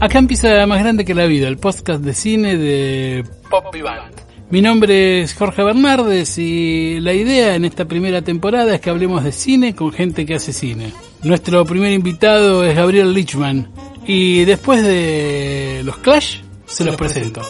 Acá empieza Más Grande que la Vida, el podcast de cine de Pop Band. Mi nombre es Jorge Bernardes y la idea en esta primera temporada es que hablemos de cine con gente que hace cine. Nuestro primer invitado es Gabriel Lichman y después de los Clash se los presento.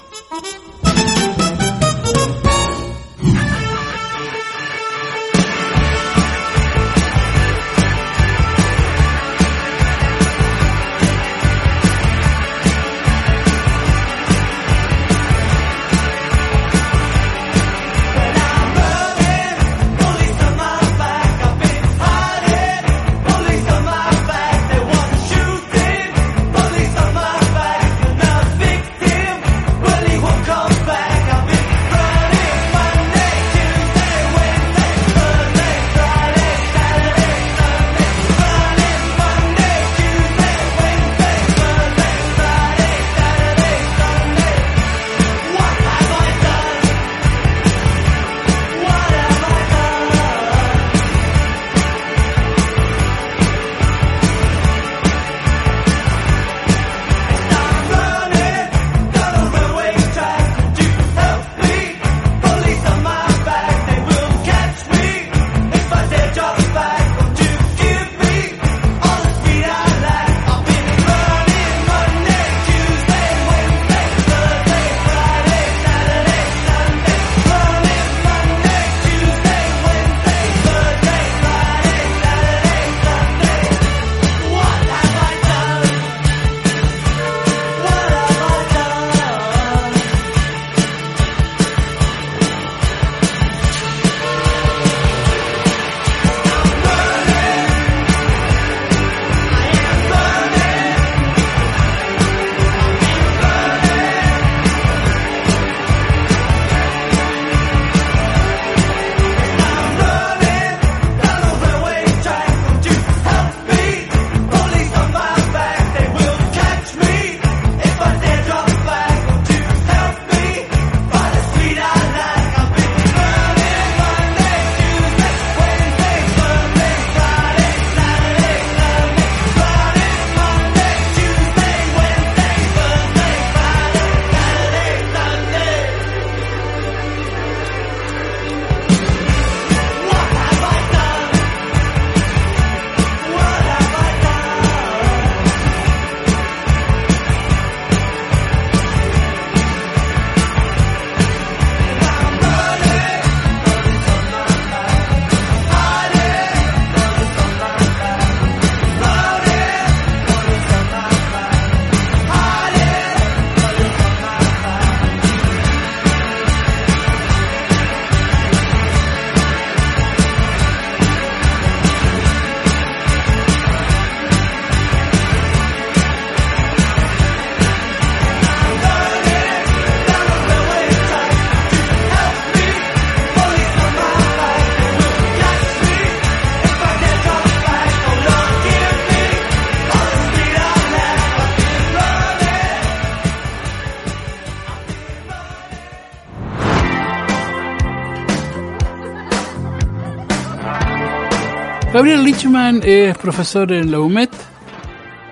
Gabriel Lichman es profesor en la UMET,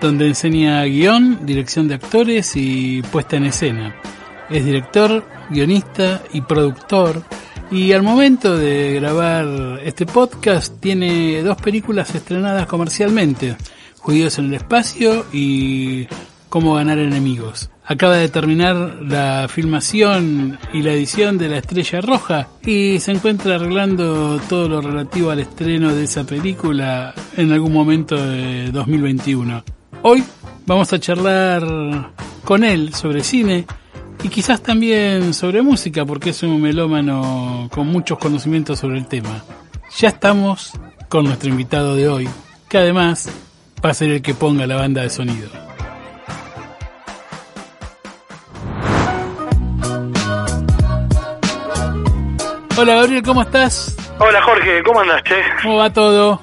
donde enseña guion, dirección de actores y puesta en escena. Es director, guionista y productor. Y al momento de grabar este podcast tiene dos películas estrenadas comercialmente. Judíos en el espacio y Cómo ganar enemigos. Acaba de terminar la filmación y la edición de La Estrella Roja y se encuentra arreglando todo lo relativo al estreno de esa película en algún momento de 2021. Hoy vamos a charlar con él sobre cine y quizás también sobre música porque es un melómano con muchos conocimientos sobre el tema. ya estamos con nuestro invitado de hoy, que además va a ser el que ponga la banda de sonido. Hola Gabriel, ¿cómo estás? Hola Jorge, ¿cómo andas, che? ¿Cómo va todo?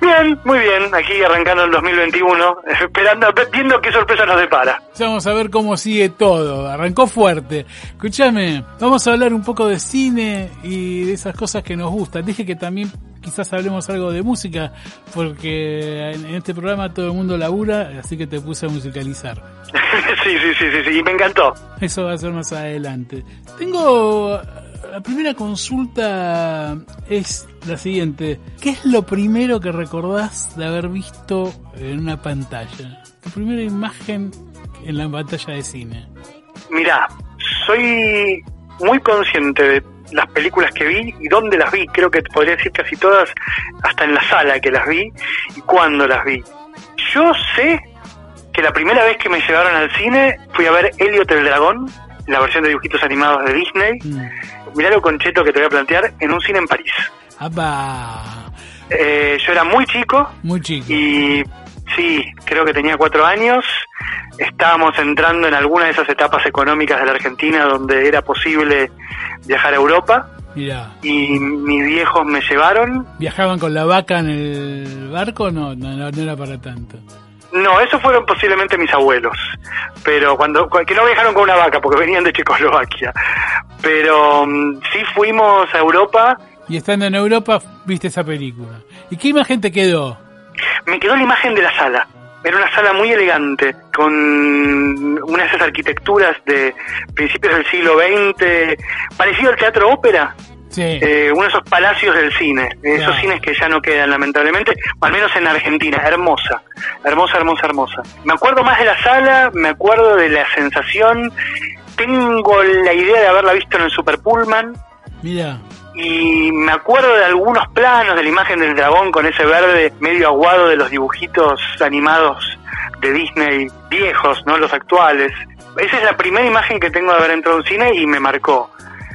Bien, muy bien, aquí arrancando el 2021, esperando, viendo qué sorpresa nos depara. Vamos a ver cómo sigue todo, arrancó fuerte. Escúchame, vamos a hablar un poco de cine y de esas cosas que nos gustan. Dije que también quizás hablemos algo de música, porque en este programa todo el mundo labura, así que te puse a musicalizar. sí, sí, sí, sí, sí, y me encantó. Eso va a ser más adelante. Tengo la primera consulta es la siguiente. ¿Qué es lo primero que recordás de haber visto en una pantalla? Tu primera imagen en la pantalla de cine. Mirá, soy muy consciente de las películas que vi y dónde las vi. Creo que podría decir casi todas, hasta en la sala que las vi y cuándo las vi. Yo sé que la primera vez que me llevaron al cine fui a ver Elliot el Dragón, la versión de dibujitos animados de Disney. Mm mirá lo concheto que te voy a plantear, en un cine en París. Eh, yo era muy chico. Muy chico. Y sí, creo que tenía cuatro años. Estábamos entrando en alguna de esas etapas económicas de la Argentina donde era posible viajar a Europa. Y mis viejos me llevaron. ¿Viajaban con la vaca en el barco? No, no, no era para tanto. No, esos fueron posiblemente mis abuelos, pero cuando que no viajaron con una vaca porque venían de Checoslovaquia, pero mm, sí fuimos a Europa. Y estando en Europa viste esa película. ¿Y qué imagen te quedó? Me quedó la imagen de la sala. Era una sala muy elegante, con una de esas arquitecturas de principios del siglo XX, parecido al teatro ópera, eh, uno de esos palacios del cine, esos cines que ya no quedan lamentablemente, al menos en Argentina, hermosa, hermosa, hermosa, hermosa. Me acuerdo más de la sala, me acuerdo de la sensación, tengo la idea de haberla visto en el Super Pullman. Mira. Y me acuerdo de algunos planos de la imagen del dragón con ese verde medio aguado de los dibujitos animados de Disney viejos, no los actuales. Esa es la primera imagen que tengo de haber entrado a un cine y me marcó.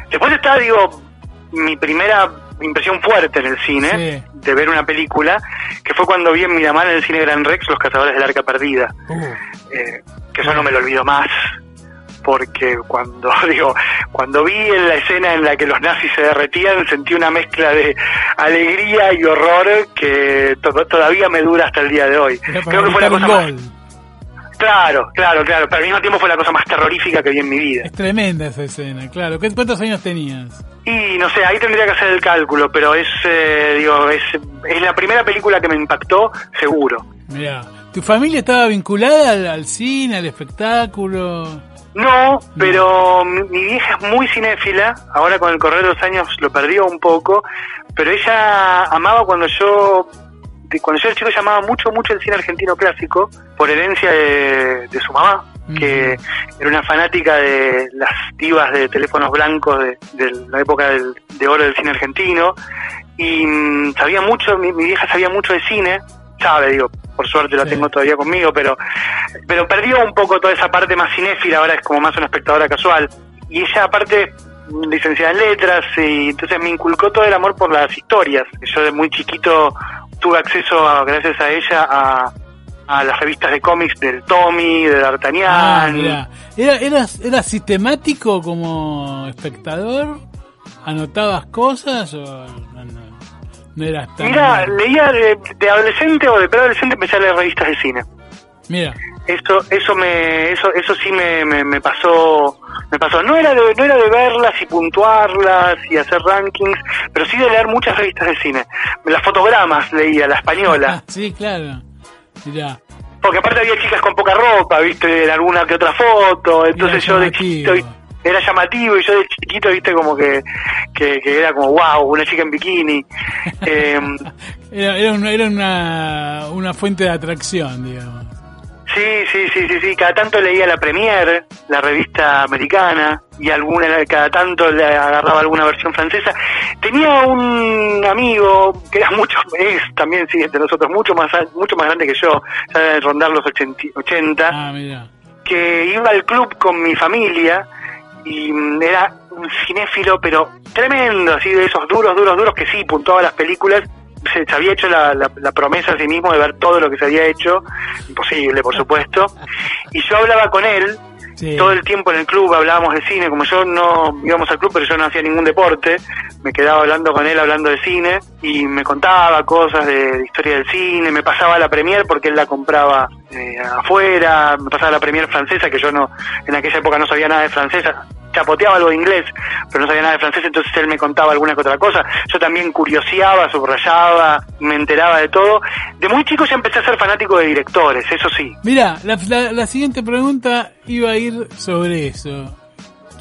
Después está, digo, mi primera impresión fuerte en el cine de ver una película, que fue cuando vi en Miramar en el cine Gran Rex Los Cazadores del Arca Perdida. Uh. Eh, que eso no me lo olvido más, porque cuando digo cuando vi en la escena en la que los nazis se derretían sentí una mezcla de alegría y horror que todavía me dura hasta el día de hoy. Creo que fue la cosa más Claro, claro, claro, pero al mismo tiempo fue la cosa más terrorífica que vi en mi vida. Es tremenda esa escena, claro. ¿Cuántos años tenías? Y no sé, ahí tendría que hacer el cálculo, pero es, eh, digo, es, es la primera película que me impactó, seguro. Mira, ¿tu familia estaba vinculada al, cine, al espectáculo? No, pero mi, mi, vieja es muy cinéfila, ahora con el correr de los años lo perdió un poco, pero ella amaba cuando yo cuando yo era chico llamaba mucho, mucho el cine argentino clásico, por herencia de, su mamá, que era una fanática de las divas de teléfonos blancos de, la época de oro del cine argentino, y mm, sabía mucho, mi, vieja sabía mucho de cine, sabe, digo, por suerte la tengo todavía conmigo, pero, pero perdió un poco toda esa parte más cinéfila, ahora es como más una espectadora casual. Y ella aparte licenciada en letras y entonces me inculcó todo el amor por las historias. Yo de muy chiquito tuve acceso, gracias a ella, a, a las revistas de cómics del Tommy, de D'Artagnan. Ah, ¿Era, ¿Era sistemático como espectador? ¿Anotabas cosas o no, no, eras tan... Mira, leía de, adolescente o de preadolescente empecé a leer revistas de cine. Mira. Eso, eso me, eso, eso sí me, me, pasó, me pasó. No era de, no era de verlas y puntuarlas y hacer rankings, pero sí de leer muchas revistas de cine. Las fotogramas leía, la española. sí, claro. Mirá. Porque aparte había chicas con poca ropa, viste, en alguna que otra foto, entonces yo de chiquito era llamativo y yo de chiquito, viste, como que, que, era como, wow, una chica en bikini. Em, era, era, una, era una, una fuente de atracción, digamos. Sí, sí, sí, sí, sí. Cada tanto leía la Premier, la revista americana, y alguna, cada tanto le agarraba alguna versión francesa. Tenía un amigo que era mucho, es también, sí, de nosotros, mucho más, mucho más grande que yo, ya de rondar los 80, ah, que iba al club con mi familia y era un cinéfilo, pero tremendo, así de esos duros, duros, duros, que sí, puntuaba las películas. Se, se había hecho la, la- la promesa a sí mismo de ver todo lo que se había hecho, imposible, por supuesto. Y yo hablaba con él, Sí. todo el tiempo en el club hablábamos de cine, como yo no íbamos al club, pero yo no hacía ningún deporte, me quedaba hablando con él, hablando de cine, y me contaba cosas de, de historia del cine, me pasaba la premier porque él la compraba eh, afuera, me pasaba la premier francesa, que yo no, en aquella época no sabía nada de francesa, chapoteaba algo de inglés, pero no sabía nada de francés, entonces él me contaba alguna que otra cosa. Yo también curioseaba, subrayaba, me enteraba de todo. De muy chico ya empecé a ser fanático de directores, eso sí. Mira, la, la- la siguiente pregunta iba a ir sobre eso.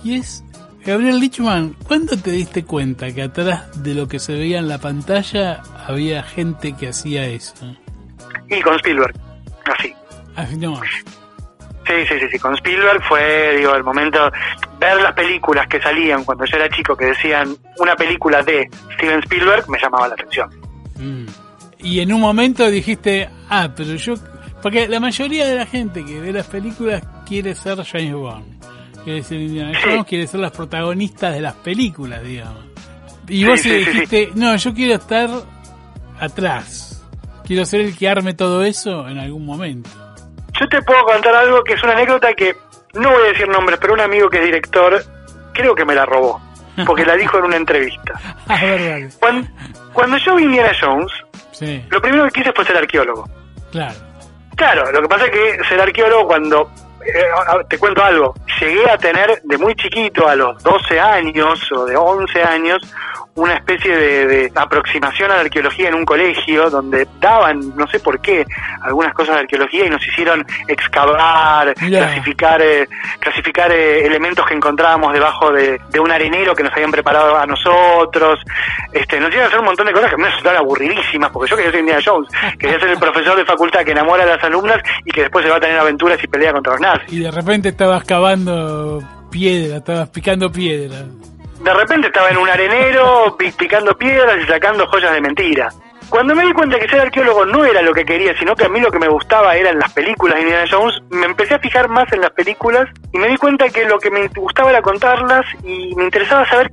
Y es, Gabriel Lichman, ¿cuándo te diste cuenta que atrás de lo que se veía en la pantalla había gente que hacía eso? Y con Spielberg, así. Así nomás. Sí, sí, sí, sí, con Spielberg fue, digo, el momento, ver las películas que salían cuando yo era chico que decían una película de Steven Spielberg me llamaba la atención. Mm. Y en un momento dijiste, ah, pero yo... Porque la mayoría de la gente que ve las películas quiere ser James Bond. Quiere ser Indiana Sí. Jones, quiere ser las protagonistas de las películas, digamos. Y Sí, vos sí, dijiste, no, yo quiero estar atrás. Quiero ser el que arme todo eso en algún momento. Yo te puedo contar algo que es una anécdota que no voy a decir nombres, pero un amigo que es director creo que me la robó, porque la dijo en una entrevista. Cuando, cuando yo vi Indiana Jones, Sí, lo primero que quise fue ser arqueólogo. claro. Claro, lo que pasa es que ser arqueólogo cuando... eh, te cuento algo, llegué a tener de muy chiquito, a los 12 años o de 11 años, una especie de, de aproximación a la arqueología en un colegio donde daban, no sé por qué, algunas cosas de arqueología y nos hicieron excavar, clasificar eh, clasificar eh, elementos que encontrábamos debajo de, de un arenero que nos habían preparado a nosotros. Este, nos hicieron hacer un montón de cosas que me resultaron aburridísimas, porque yo quería ser Indiana Jones, quería ser el profesor de facultad que enamora a las alumnas y que después se va a tener aventuras y pelea contra los nazis. Y de repente estabas cavando piedra, estabas picando piedra. De repente estaba en un arenero pi- picando piedras y sacando joyas de mentira. Cuando me di cuenta que ser arqueólogo no era lo que quería, sino que a mí lo que me gustaba eran las películas de Indiana Jones, me empecé a fijar más en las películas y me di cuenta que lo que me gustaba era contarlas y me interesaba saber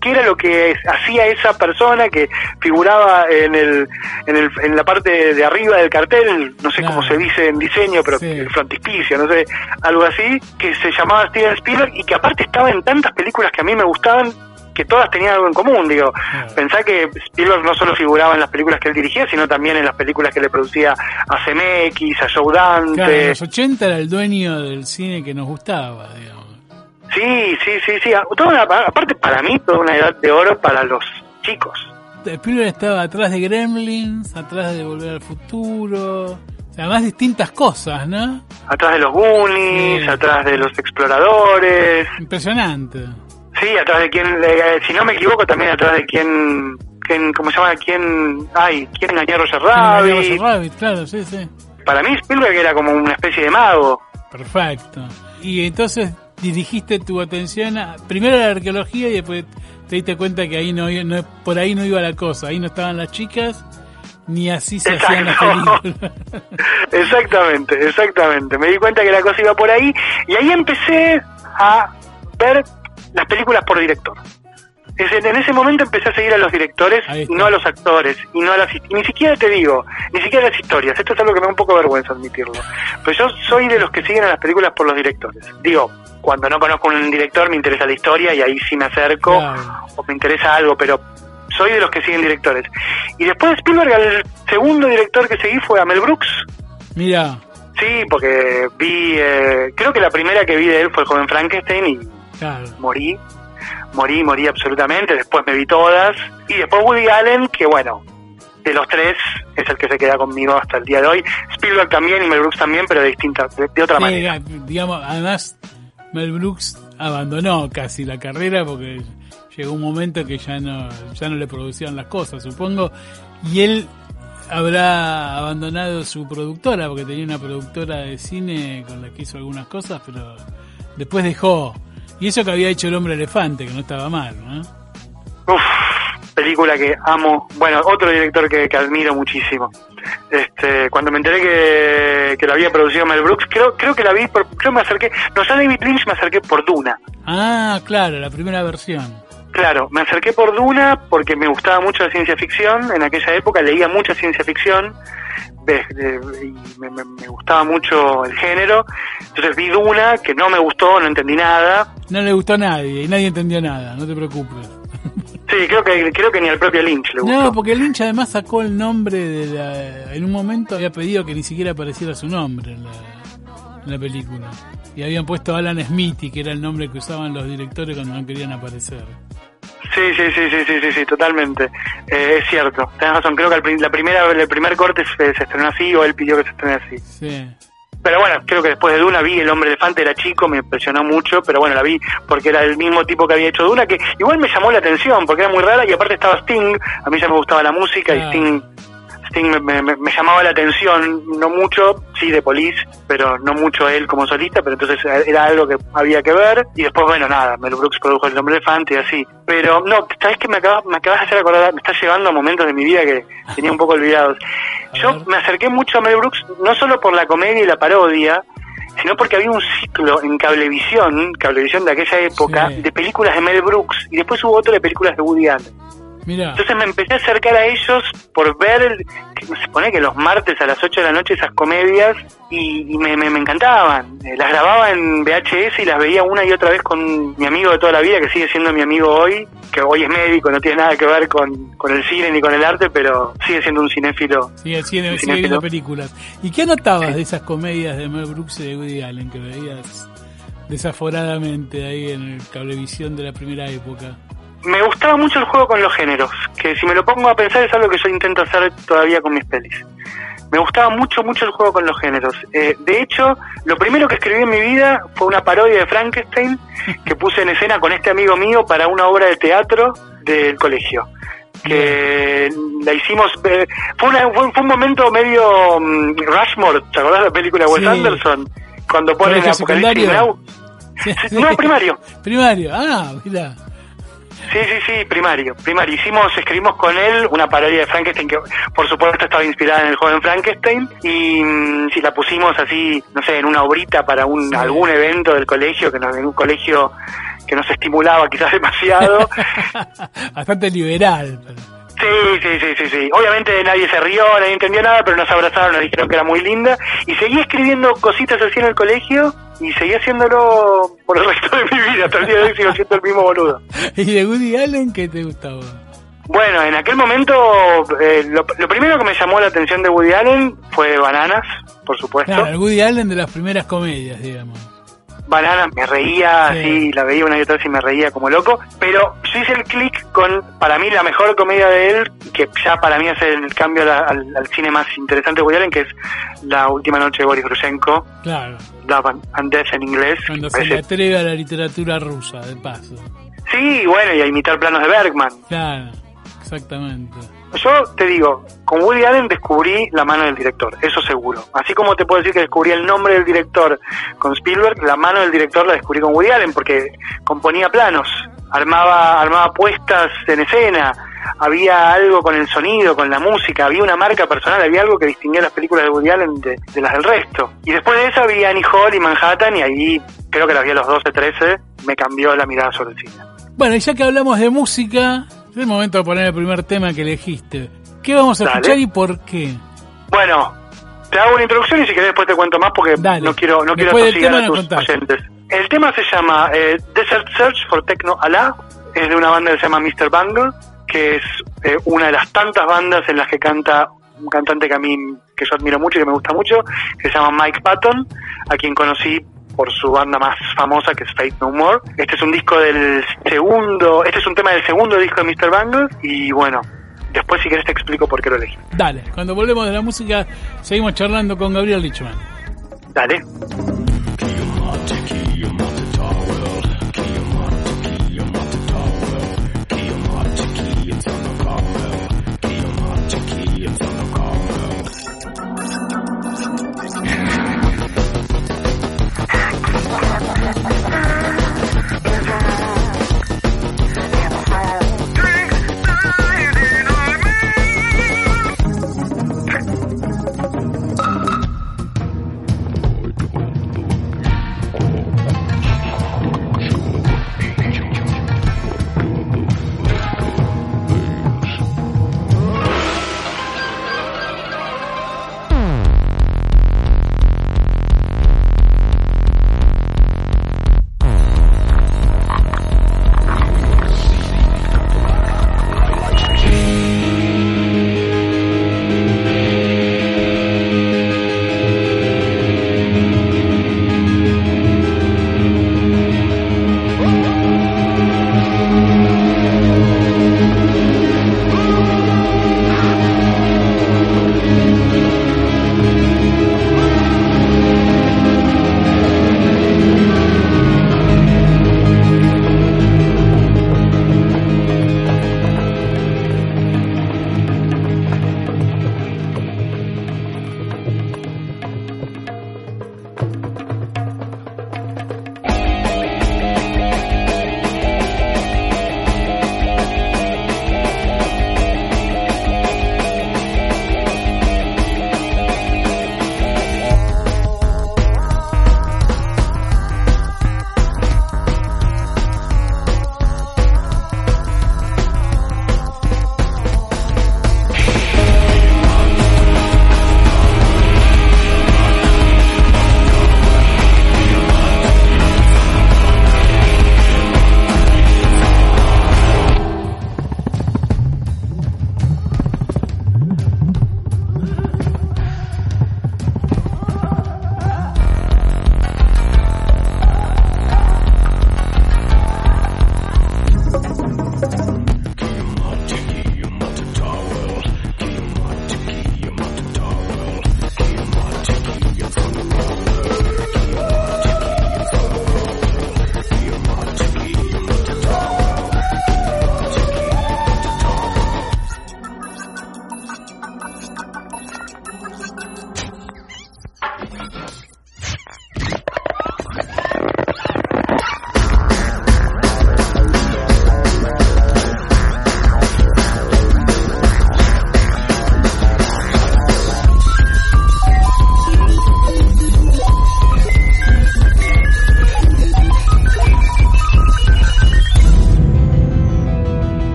qué era lo que hacía esa persona que figuraba en el, en, el, en la parte de arriba del cartel, no sé Claro. cómo se dice en diseño, pero Sí. el frontispicio, no sé, algo así, que se llamaba Steven Spielberg y que aparte estaba en tantas películas que a mí me gustaban que todas tenían algo en común, digo, Claro. pensá que Spielberg no solo figuraba en las películas que él dirigía, sino también en las películas que le producía a CMX, a Joe Dante, Claro, en los 80 era el dueño del cine que nos gustaba, digamos. Sí, sí, sí, sí, a- toda una- aparte para mí toda una edad de oro para los chicos. Spielberg estaba atrás de Gremlins, atrás de Volver al Futuro, o sea, más distintas cosas, ¿no? atrás de los Goonies, Sí. atrás de los exploradores, Impresionante. sí, atrás de quien, eh, si no me equivoco, también atrás de quien, quien ¿cómo se llama? ¿Quién, ay, quién engañó a Roger Rabbit. Rabbit? Rabbit, claro, sí, sí. Para mí Spielberg era como una especie de mago. Perfecto. Y entonces dirigiste tu atención a, primero a la arqueología y después te diste cuenta que ahí no, no por ahí no iba la cosa, ahí no estaban las chicas ni así se hacían las películas. exactamente, exactamente. Me di cuenta que la cosa iba por ahí y ahí empecé a ver las películas por director. En ese momento empecé a seguir a los directores y no a los actores y no a las y ni siquiera te digo, ni siquiera las historias. Esto es algo que me da un poco vergüenza admitirlo. Pero yo soy de los que siguen a las películas por los directores. Digo, cuando no conozco un director me interesa la historia y ahí sí me acerco Claro. o me interesa algo, pero soy de los que siguen directores. Y después de Spielberg, el segundo director que seguí fue a Mel Brooks. Mira, Sí, porque vi, eh, creo que la primera que vi de él fue el joven Frankenstein y claro. morí, morí, morí absolutamente, después me vi todas, y después Woody Allen, que bueno, de los tres es el que se queda conmigo hasta el día de hoy, Spielberg también y Mel Brooks también, pero de distinta, de, de otra Sí, manera. digamos, además Mel Brooks abandonó casi la carrera porque llegó un momento que ya no, ya no le producían las cosas, supongo, y él habrá abandonado su productora porque tenía una productora de cine con la que hizo algunas cosas, pero después dejó. Y eso que había hecho el hombre elefante, que no estaba mal, ¿no? Película que amo, bueno, otro director que, que admiro muchísimo. Este, cuando me enteré que, que la había producido Mel Brooks, creo, creo que la vi, por, creo me acerqué, no, a David Lynch me acerqué por Duna. Ah, claro, la primera versión. Claro, me acerqué por Duna porque me gustaba mucho la ciencia ficción, en aquella época leía mucha ciencia ficción y me, me, me, gustaba mucho el género, entonces vi Duna, que no me gustó, no entendí nada. No le gustó a nadie y nadie entendió nada, no te preocupes. Sí, creo que creo que ni al propio Lynch le gustó. No, porque Lynch además sacó el nombre de la, en un momento había pedido que ni siquiera apareciera su nombre en la, en la película. Y habían puesto Alan Smithy, que era el nombre que usaban los directores cuando no querían aparecer. Sí, sí, sí, sí, sí, sí, sí totalmente. Eh, es cierto, tenés razón. Creo que el, la primera, el primer corte se, se, estrenó así o él pidió que se estrene así. Sí. Pero bueno, creo que después de Duna vi El Hombre Elefante, era chico, me impresionó mucho, pero bueno, la vi porque era el mismo tipo que había hecho Duna, que igual me llamó la atención porque era muy rara y aparte estaba Sting, a mí ya me gustaba la música y Sting Sting me, me, me, llamaba la atención, no mucho, sí, de Police, pero no mucho él como solista, pero entonces era algo que había que ver. Y después, bueno, nada, Mel Brooks produjo El Hombre Elefante y así. Pero no, ¿sabes qué? Me acabas, me acabas de hacer acordar, me está llevando a momentos de mi vida que tenía un poco olvidados. Yo me acerqué mucho a Mel Brooks, no solo por la comedia y la parodia, sino porque había un ciclo en Cablevisión, Cablevisión de aquella época, sí. de películas de Mel Brooks, y después hubo otro de películas de Woody Allen. Mirá. Entonces me empecé a acercar a ellos por ver, que se pone que los martes a las 8 de la noche esas comedias y, y me, me, me, encantaban. Eh, las grababa en VHS y las veía una y otra vez con mi amigo de toda la vida, que sigue siendo mi amigo hoy, que hoy es médico, no tiene nada que ver con, con el cine ni con el arte, pero sigue siendo un cinéfilo. Sigue, sigue, sigue viendo películas. ¿Y qué anotabas sí. de esas comedias de Mel Brooks y de Woody Allen que veías desaforadamente ahí en el cablevisión de la primera época? Me gustaba mucho el juego con los géneros, que si me lo pongo a pensar es algo que yo intento hacer todavía con mis pelis. Me gustaba mucho, mucho el juego con los géneros. Eh, de hecho, lo primero que escribí en mi vida fue una parodia de Frankenstein que puse en escena con este amigo mío para una obra de teatro del colegio. Que la hicimos. Eh, fue, una, fue, fue, un momento medio um, Rushmore, ¿te acordás de la película de Wes sí. Anderson? Cuando ponen Apocalipsis Now. Sí, sí. No, primario. primario, ah, mira. Sí, sí, sí, primario, primario. Hicimos, escribimos con él una parodia de Frankenstein que por supuesto estaba inspirada en el joven Frankenstein y mm, si la pusimos así, no sé, en una obrita para un algún evento del colegio, que no, en un colegio que nos estimulaba quizás demasiado. Bastante liberal. Pero... Sí, sí, sí, sí, sí. Obviamente nadie se rió, nadie entendió nada, pero nos abrazaron, nos dijeron que era muy linda. Y seguí escribiendo cositas así en el colegio y seguí haciéndolo por el resto de mi vida. Hasta el día de hoy sigo siendo el mismo boludo. ¿Y de Woody Allen qué te gustaba? Bueno, en aquel momento eh, lo, lo, primero que me llamó la atención de Woody Allen fue Bananas, por supuesto. Claro, el Woody Allen de las primeras comedias, digamos. Bananas, me reía, sí. así, la veía una y otra vez y me reía como loco, pero yo hice el clic con, para mí, la mejor comedia de él, que ya para mí hace el cambio al, al, al cine más interesante de Allen, que es La Última Noche de Boris Grushenko. Claro. Love and Death en inglés. Cuando se le atreve a la literatura rusa, de paso. Sí, bueno, y a imitar planos de Bergman. Claro, exactamente. Yo te digo, con Woody Allen descubrí la mano del director, eso seguro. Así como te puedo decir que descubrí el nombre del director con Spielberg, la mano del director la descubrí con Woody Allen porque componía planos, armaba, armaba puestas en escena, había algo con el sonido, con la música, había una marca personal, había algo que distinguía las películas de Woody Allen de, las del resto. Y después de eso había Annie Hall y Manhattan y ahí creo que las vi a los 12, 13, me cambió la mirada sobre el cine. Bueno, y ya que hablamos de música, es el momento de poner el primer tema que elegiste. ¿Qué vamos a Dale. escuchar y por qué? Bueno, te hago una introducción y si querés después te cuento más porque Dale. no quiero no quiero atosigar a tus oyentes. El tema se llama eh, Desert Search for Techno Allah, es de una banda que se llama Mr. Bungle, que es eh, una de las tantas bandas en las que canta un cantante que a mí que yo admiro mucho y que me gusta mucho, que se llama Mike Patton, a quien conocí por su banda más famosa que es Fate No More. Este es un disco del segundo, este es un tema del segundo disco de Mr. Bungle y bueno, después si querés te explico por qué lo elegí. Dale, cuando volvemos de la música seguimos charlando con Gabriel Lichman. Dale.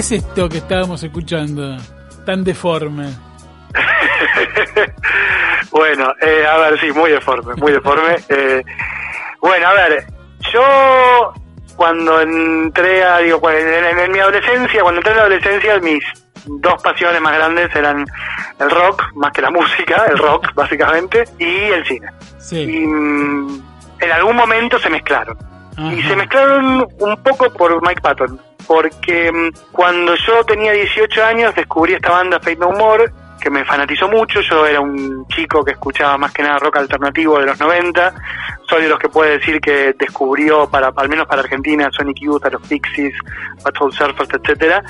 Es esto que estábamos escuchando? Tan deforme. bueno, eh, a ver, sí, muy deforme, muy deforme. Eh, bueno, a ver, yo cuando entré a, digo, en, en, mi adolescencia, cuando entré en la adolescencia, mis dos pasiones más grandes eran el rock, más que la música, el rock básicamente, y el cine. Sí. Y mm, en algún momento se mezclaron. Y se mezclaron un poco por Mike Patton, porque mm, cuando yo tenía 18 años descubrí esta banda Fate No More, que me fanatizó mucho, yo era un chico que escuchaba más que nada rock alternativo de los 90, soy de los que puede decir que descubrió, para al menos para Argentina, Sonic Youth, a los Pixies, Butthole Surfers, etcétera.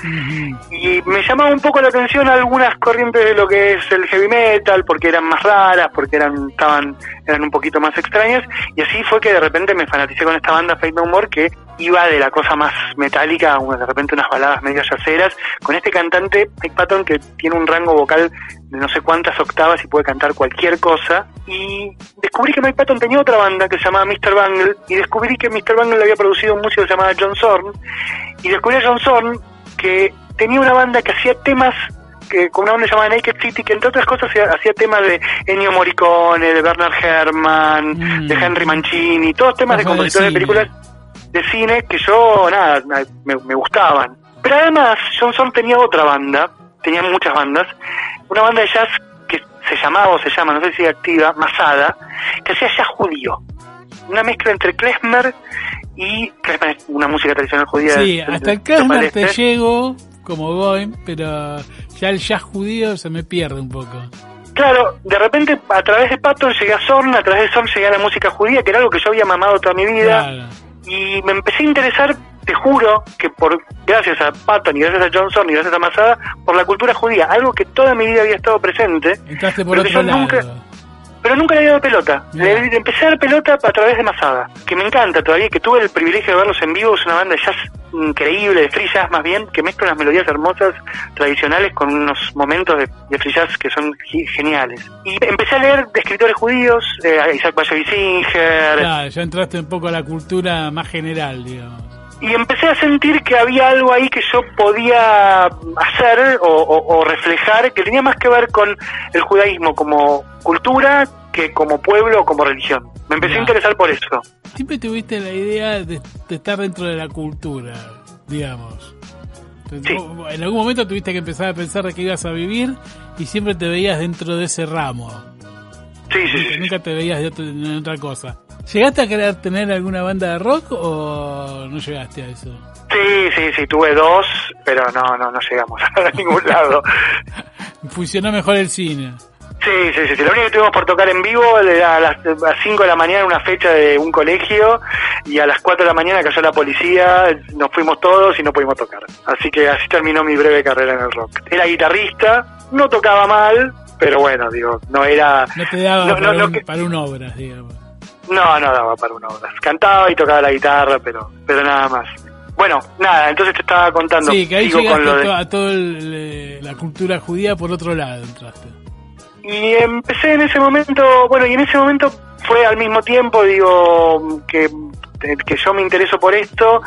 Y me llamaba un poco la atención algunas corrientes de lo que es el heavy metal, porque eran más raras, porque eran, estaban, eran un poquito más extrañas, y así fue que de repente me fanaticé con esta banda Fate No More, que iba de la cosa más metálica a de repente unas baladas medio yaceras, con este cantante, Mike Patton, que tiene un rango vocal de no sé cuántas octavas y puede cantar cualquier cosa. Y descubrí que Mike Patton tenía otra banda que se llamaba Mr. Bangle, y descubrí que Mr. Bangle había producido un músico llamaba John Zorn, y descubrí a John Zorn que tenía una banda que hacía temas que con una banda llamada Naked City, que entre otras cosas hacía temas de Ennio Morricone, de Bernard Herrmann, de Mm. Henry Mancini, todos temas de de compositores de películas de cine que yo, nada, me, me gustaban. Pero además, Johnson tenía otra banda, tenía muchas bandas, una banda de jazz que se llamaba o se llama, no sé si activa, Masada, que hacía jazz judío. Una mezcla entre klezmer y klezmer es una música tradicional judía. Sí, de- hasta de el Klezmer te llego como Boeing, pero ya el jazz judío se me pierde un poco. Claro, de repente a través de Patton llegué a Zorn, a través de Zorn llegué a la música judía, que era algo que yo había mamado toda mi vida. Claro. y me empecé a interesar, te juro, que por gracias a Patton y gracias a Johnson y gracias a Masada, por la cultura judía, algo que toda mi vida había estado presente, Entraste por Pero que yo lado. nunca- pero nunca le había dado pelota. Le, empecé a dar pelota a través de Masada, que me encanta todavía, que tuve el privilegio de verlos en vivo, es una banda de jazz increíble, de free jazz más bien, que mezcla unas melodías hermosas, tradicionales, con unos momentos de, de free jazz que son geniales. Y empecé a leer de escritores judíos, eh, Isaac Bashevis Singer, Claro, ya entraste un poco a la cultura más general, digamos. Y empecé a sentir que había algo ahí que yo podía hacer o, o- o reflejar que tenía más que ver con el judaísmo como cultura que como pueblo o como religión. Me empecé Ya. a interesar por eso. Siempre tuviste la idea de, de estar dentro de la cultura, digamos. Sí. En algún momento tuviste que empezar a pensar de que ibas a vivir y siempre te veías dentro de ese ramo. Sí, sí, sí. Nunca, te veías de en otra cosa. ¿Llegaste a querer tener alguna banda de rock o no llegaste a eso? Sí, sí, sí, tuve dos, pero no, no, no llegamos a ningún lado. Funcionó mejor el cine. Sí, sí, sí, sí. Lo único que tuvimos por tocar en vivo era a las 5 de la mañana una fecha de un colegio y a las 4 de la mañana cayó la policía, nos fuimos todos y no pudimos tocar. Así que así terminó mi breve carrera en el rock. Era guitarrista, no tocaba mal, pero bueno, digo, no era... No te daba No, para, no, un, que- para un obras, digamos. No, no daba para una hora. Cantaba y tocaba la guitarra, pero, pero nada más. Bueno, nada, entonces te estaba contando. Sí, que ahí llegaste con lo a, de- to- a toda la cultura judía por otro lado entraste. Y empecé en ese momento, bueno, y en ese momento fue al mismo tiempo, digo, que, que yo me intereso por esto,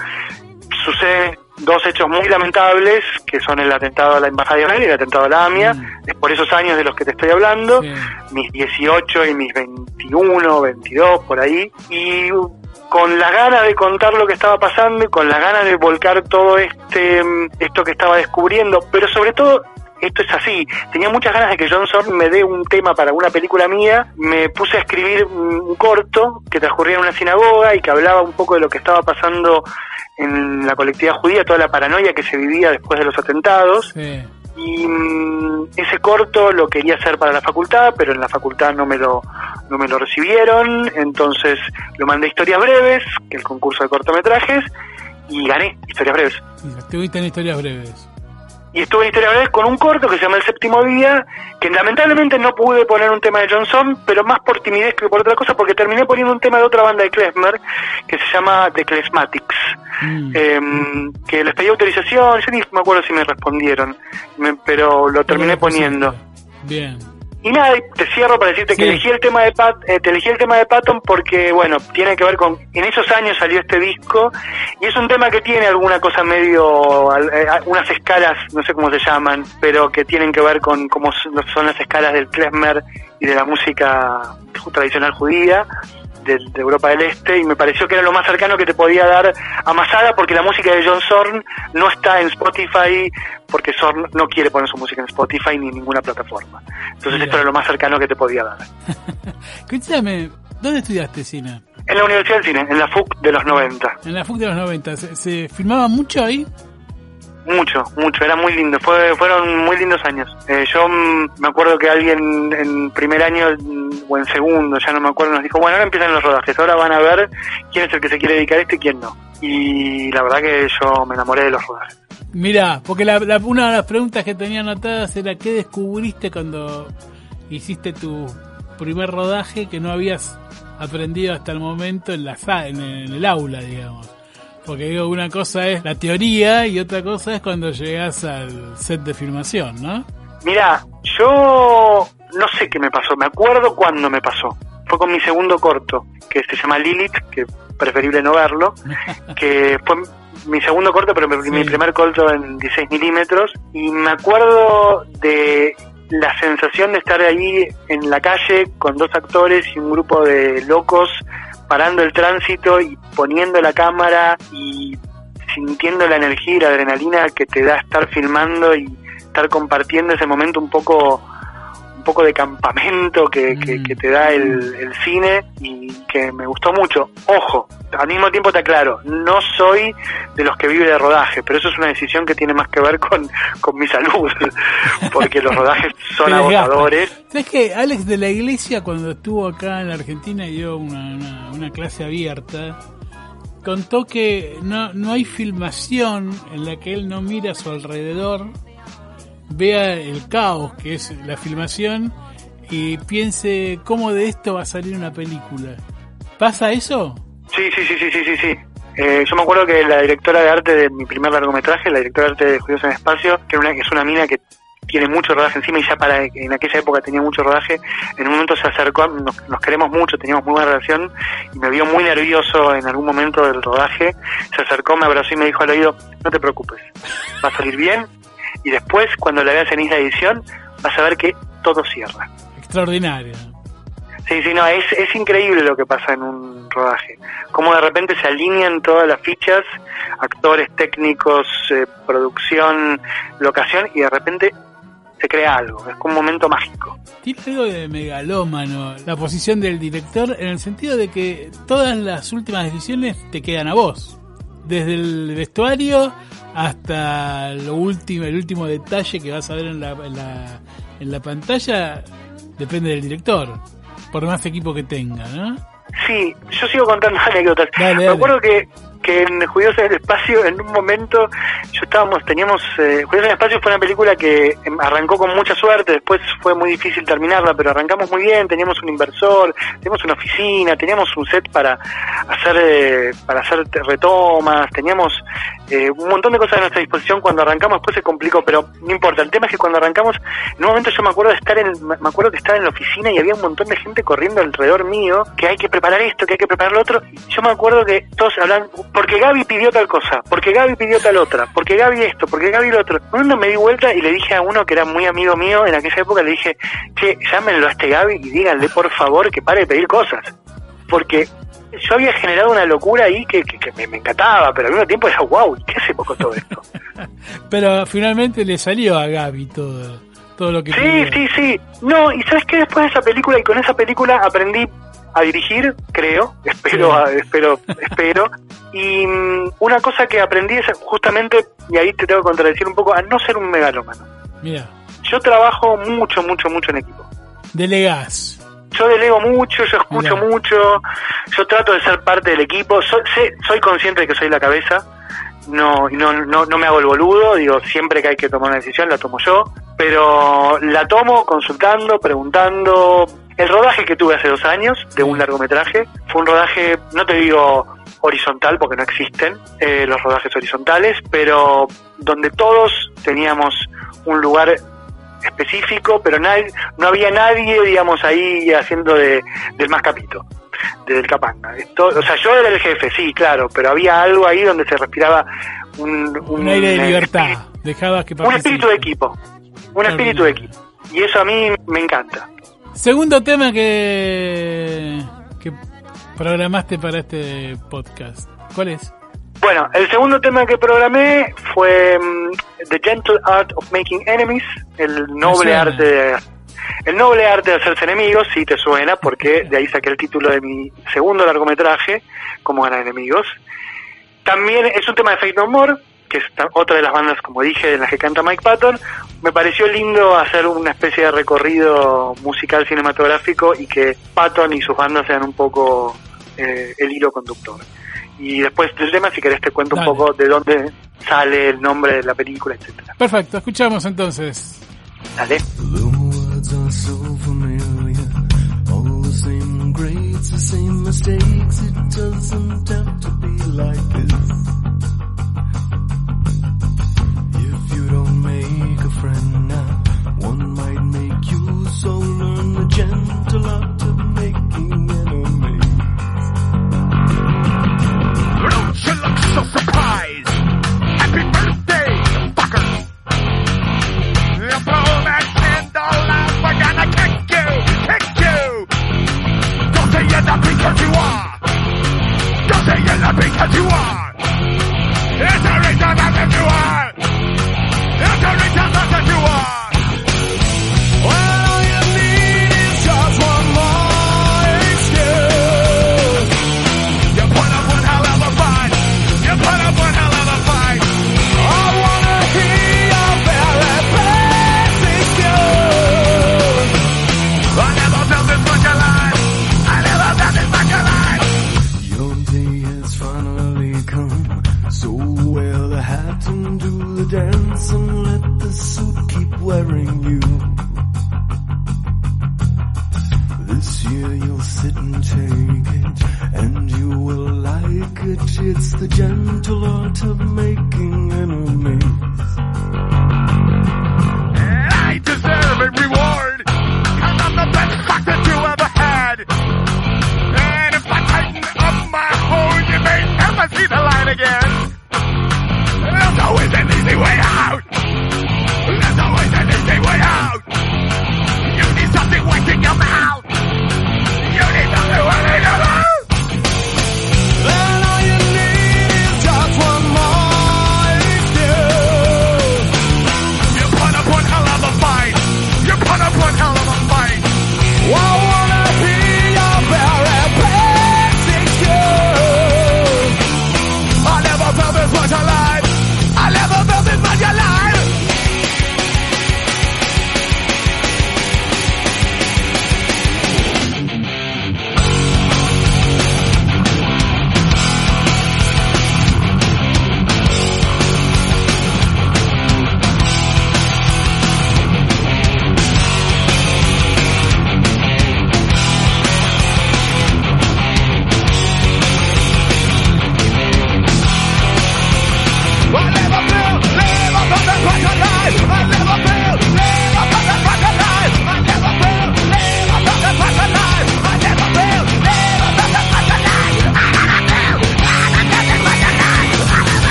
suceden dos hechos muy lamentables, que son el atentado a la Embajada de Israel y el atentado a la AMIA, Mm. es por esos años de los que te estoy hablando, Sí. mis 18 y mis 21, 22, por ahí, y con las ganas de contar lo que estaba pasando y con las ganas de volcar todo este mm, esto que estaba descubriendo, pero sobre todo esto es así, tenía muchas ganas de que Johnson me dé un tema para una película mía, me puse a escribir un corto que transcurría en una sinagoga y que hablaba un poco de lo que estaba pasando en la colectividad judía, toda la paranoia que se vivía después de los atentados Sí. y mm, ese corto lo quería hacer para la facultad, pero en la facultad no me lo no me lo recibieron, entonces lo mandé a Historias Breves, que es el concurso de cortometrajes, y gané Historias Breves. Estuviste en historias breves. Y estuve en Historias Breves con un corto que se llama El Séptimo Día, que lamentablemente no pude poner un tema de Johnson, pero más por timidez que por otra cosa, porque terminé poniendo un tema de otra banda de Klezmer, que se llama The Klezmatics. Mm. Em, que les pedí autorización, yo ni me acuerdo si me respondieron, me- pero lo terminé pusiste. poniendo. Bien. Y nada, te cierro para decirte que elegí el tema de Pat, eh, te elegí el tema de Patton porque, bueno, tiene que ver con, en esos años salió este disco y es un tema que tiene alguna cosa medio, eh, unas escalas, no sé cómo se llaman, pero que tienen que ver con cómo son las escalas del klezmer y de la música tradicional judía de, Europa del Este y me pareció que era lo más cercano que te podía dar amasada porque la música de John Zorn no está en Spotify porque Zorn no quiere poner su música en Spotify ni en ninguna plataforma. Entonces esto era lo más cercano que te podía dar. Escúchame, ¿dónde estudiaste cine? En la Universidad del Cine, en la FUC de los 90. En la FUC de los 90. ¿Se, filmaba mucho ahí? Mucho, mucho, era muy lindo, Fue, fueron muy lindos años. Eh, yo me acuerdo que alguien en primer año o en segundo, ya no me acuerdo, nos dijo, bueno, ahora empiezan los rodajes, ahora van a ver quién es el que se quiere dedicar a esto y quién no. Y la verdad que yo me enamoré de los rodajes. Mira, porque la, una de las preguntas que tenía anotadas era ¿qué descubriste cuando hiciste tu primer rodaje que no habías aprendido hasta el momento en la en el aula, digamos? Porque digo, una cosa es la teoría y otra cosa es cuando llegas al set de filmación, ¿no? Mira, yo no sé qué me pasó, me acuerdo cuándo me pasó. Fue con mi segundo corto, que se llama Lilith, que preferible no verlo, que fue mi segundo corto, pero mi primer corto en 16 milímetros, y me acuerdo de la sensación de estar ahí en la calle con dos actores y un grupo de locos parando el tránsito y poniendo la cámara y sintiendo la energía y la adrenalina que te da estar filmando y estar compartiendo ese momento un poco poco de campamento que, que, mm. te da el, cine y que me gustó mucho. Ojo, al mismo tiempo te aclaro, no soy de los que vive de rodaje, pero eso es una decisión que tiene más que ver con, con mi salud, porque los rodajes son agotadores. ¿Sabes que Alex de la Iglesia, cuando estuvo acá en la Argentina y dio una, una, clase abierta, contó que no, no hay filmación en la que él no mira a su alrededor vea el caos que es la filmación y piense cómo de esto va a salir una película. ¿Pasa eso? Sí, sí, sí, sí, sí, sí. sí. Eh, yo me acuerdo que la directora de arte de mi primer largometraje, la directora de arte de Judíos en Espacio, que, es una mina que tiene mucho rodaje encima y ya para en aquella época tenía mucho rodaje, en un momento se acercó, nos, nos, queremos mucho, teníamos muy buena relación y me vio muy nervioso en algún momento del rodaje, se acercó, me abrazó y me dijo al oído, no te preocupes, va a salir bien, y después cuando la veas en esa edición vas a ver que todo cierra. Extraordinario. Sí, sí, no, es, es increíble lo que pasa en un rodaje. Cómo de repente se alinean todas las fichas, actores, técnicos, eh, producción, locación, y de repente se crea algo. Es como un momento mágico. Tiene algo de megalómano la posición del director en el sentido de que todas las últimas decisiones te quedan a vos. Desde el vestuario hasta lo último, el último detalle que vas a ver en la, en la, en la pantalla depende del director, por más equipo que tenga, ¿no? Sí, yo sigo contando anécdotas. Me acuerdo que que en Judíos en el Espacio, en un momento, yo estábamos, teníamos, eh, Judíos en el Espacio fue una película que em, arrancó con mucha suerte, después fue muy difícil terminarla, pero arrancamos muy bien, teníamos un inversor, teníamos una oficina, teníamos un set para hacer, eh, para hacer retomas, teníamos eh, un montón de cosas a nuestra disposición. Cuando arrancamos, después se complicó, pero no importa, el tema es que cuando arrancamos, en un momento yo me acuerdo de estar en, me acuerdo que estaba en la oficina y había un montón de gente corriendo alrededor mío, que hay que preparar esto, que hay que preparar lo otro, yo me acuerdo que todos hablan, porque Gaby pidió tal cosa, porque Gaby pidió tal otra, porque Gaby esto, porque Gaby lo otro. Cuando me di vuelta y le dije a uno que era muy amigo mío en aquella época, le dije, che, llámenlo a este Gaby y díganle por favor que pare de pedir cosas. Porque yo había generado una locura ahí que, me, encantaba, pero al mismo tiempo era wow, ¿qué hacemos con todo esto? pero finalmente le salió a Gaby todo, todo lo que... Sí, sí, sí. No, y sabes que después de esa película y con esa película aprendí a dirigir, creo, espero, espero, espero. Y mm, una cosa que aprendí es justamente, y ahí te tengo que contradecir un poco, a no ser un megalómano. Mira. Yo trabajo mucho, mucho, mucho en equipo. Delegás. Yo delego mucho, yo escucho mucho, yo trato de ser parte del equipo, soy, soy consciente de que soy la cabeza, no, no, no, no me hago el boludo, digo, siempre que hay que tomar una decisión la tomo yo, pero la tomo consultando, preguntando, el rodaje que tuve hace dos años de un largometraje fue un rodaje, no te digo horizontal porque no existen eh, los rodajes horizontales, pero donde todos teníamos un lugar específico, pero no había nadie, digamos, ahí haciendo de, del más capito, del capanga. Esto, o sea, yo era el jefe, sí, claro, pero había algo ahí donde se respiraba un, aire de libertad, Un espíritu de equipo, un espíritu de equipo. Y eso a mí me encanta. Segundo tema que, programaste para este podcast. ¿Cuál es? Bueno, el segundo tema que programé fue mm, The Gentle Art of Making Enemies, el noble arte de, el noble arte de hacerse enemigos, Si te suena porque de ahí saqué el título de mi segundo largometraje, Como ganar enemigos. También es un tema de Fate No More, que es otra de las bandas, como dije, en las que canta Mike Patton, me pareció lindo hacer una especie de recorrido musical cinematográfico y que Patton y sus bandas sean un poco eh, el hilo conductor. Y después del tema, si querés, te cuento Dale. un poco de dónde sale el nombre de la película, etcétera. Perfecto, escuchamos entonces. Dale. The same mistakes, it doesn't have to be like this. friend now. One might make you so learn the gentle art of making enemies. Don't you look so surprised? Happy birthday, fucker! You blow that candle out, we're gonna kick you, kick you! Don't say you're not because you are! Don't say you're not because you are!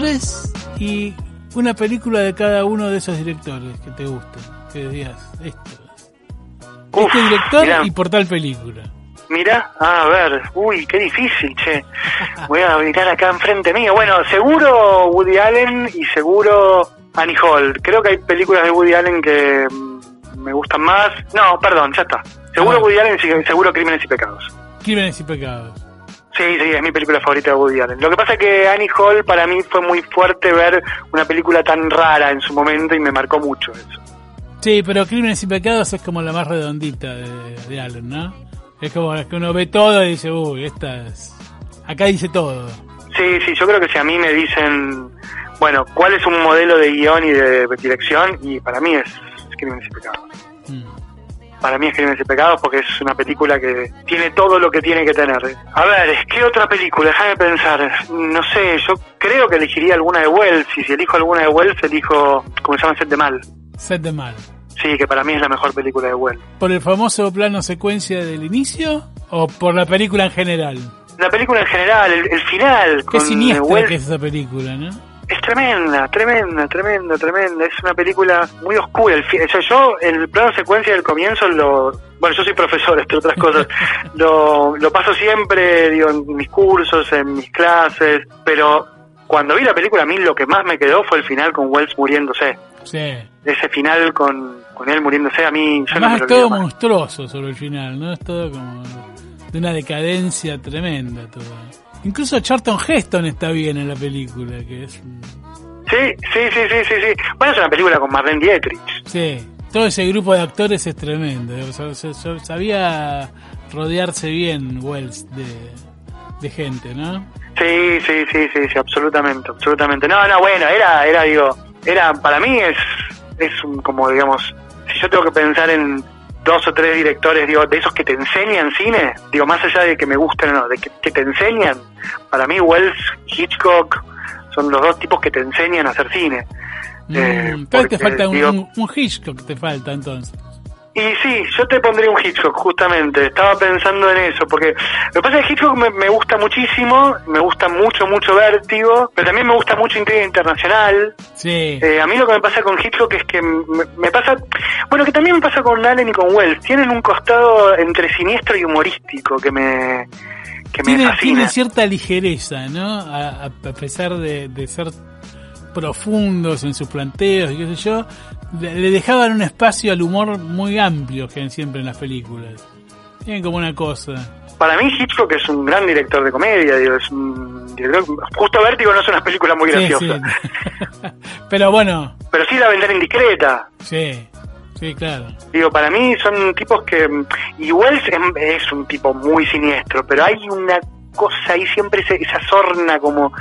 Directores y una película de cada uno de esos directores que te guste. Que digas, esto. Uf, este director mirá. y por tal película. Mira, ah, a ver, uy, qué difícil, che. Voy a mirar acá enfrente mío. Bueno, seguro Woody Allen y seguro Annie Hall. Creo que hay películas de Woody Allen que mm, me gustan más. No, perdón, ya está. Seguro Ah. Woody Allen y seguro Crímenes y Pecados. Crímenes y pecados. Sí, sí, es mi película favorita de Woody Allen. Lo que pasa es que Annie Hall para mí fue muy fuerte ver una película tan rara en su momento y me marcó mucho eso. Sí, pero Crímenes y Pecados es como la más redondita de, de Allen, ¿no? Es como la que uno ve todo y dice, uy, esta es... Acá dice todo. Sí, sí, yo creo que si a mí me dicen, bueno, ¿cuál es un modelo de guion y de dirección? Y para mí es Crímenes y Pecados. Para mí es Crímenes y Pecados porque es una película que tiene todo lo que tiene que tener. A ver, ¿qué otra película? Déjame pensar. No sé, yo creo que elegiría alguna de Wells y si elijo alguna de Wells elijo, ¿cómo se llama? Set de Mal. Set de Mal. Sí, que para mí es la mejor película de Wells. ¿Por el famoso plano secuencia del inicio o por la película en general? La película en general, el, final. Qué siniestra que es esa película, ¿no? Es tremenda, tremenda, tremenda, tremenda. Es una película muy oscura. El, yo, el plano secuencia del comienzo lo. Bueno, yo soy profesor, entre otras cosas. lo, lo paso siempre, digo, en mis cursos, en mis clases. Pero cuando vi la película, a mí lo que más me quedó fue el final con Wells muriéndose. Sí. Ese final con, con él muriéndose, a mí. Yo Además, es todo monstruoso sobre el final, ¿no? Es todo como. de una decadencia tremenda, todo. Incluso Charlton Heston está bien en la película, que es... Sí, sí, sí, sí, sí, sí. Bueno, es una película con Marlene Dietrich. Sí, todo ese grupo de actores es tremendo. sabía rodearse bien Wells de, de gente, ¿no? Sí, sí, sí, sí, sí, absolutamente, absolutamente. No, no, bueno, era, era, digo, era, para mí es, es como, digamos, si yo tengo que pensar en dos o tres directores, digo, de esos que te enseñan cine, digo, más allá de que me gusten o no, de que, te enseñan, para mí Wells, Hitchcock, son los dos tipos que te enseñan a hacer cine. Mm, eh, te falta un, un Hitchcock, te falta entonces. Y sí, yo te pondría un Hitchcock, justamente. Estaba pensando en eso, porque lo que pasa es que Hitchcock me, gusta muchísimo, me gusta mucho, mucho Vértigo, pero también me gusta mucho Intriga Internacional. Sí. Eh, a mí lo que me pasa con Hitchcock es que me, pasa, bueno, que también me pasa con Allen y con Wells. Tienen un costado entre siniestro y humorístico que me, que me tiene, fascina. Tiene cierta ligereza, ¿no? A, pesar de, de ser profundos en sus planteos y qué sé yo, le dejaban un espacio al humor muy amplio que siempre en las películas. Tienen como una cosa. Para mí Hitchcock es un gran director de comedia, digo, es un director, justo Vértigo no es una película muy graciosa. Pero bueno. Pero sí La ventana indiscreta. Sí. Sí, claro. Digo, para mí son tipos que... Y Wells es, un tipo muy siniestro, pero hay una cosa ahí siempre, esa sorna como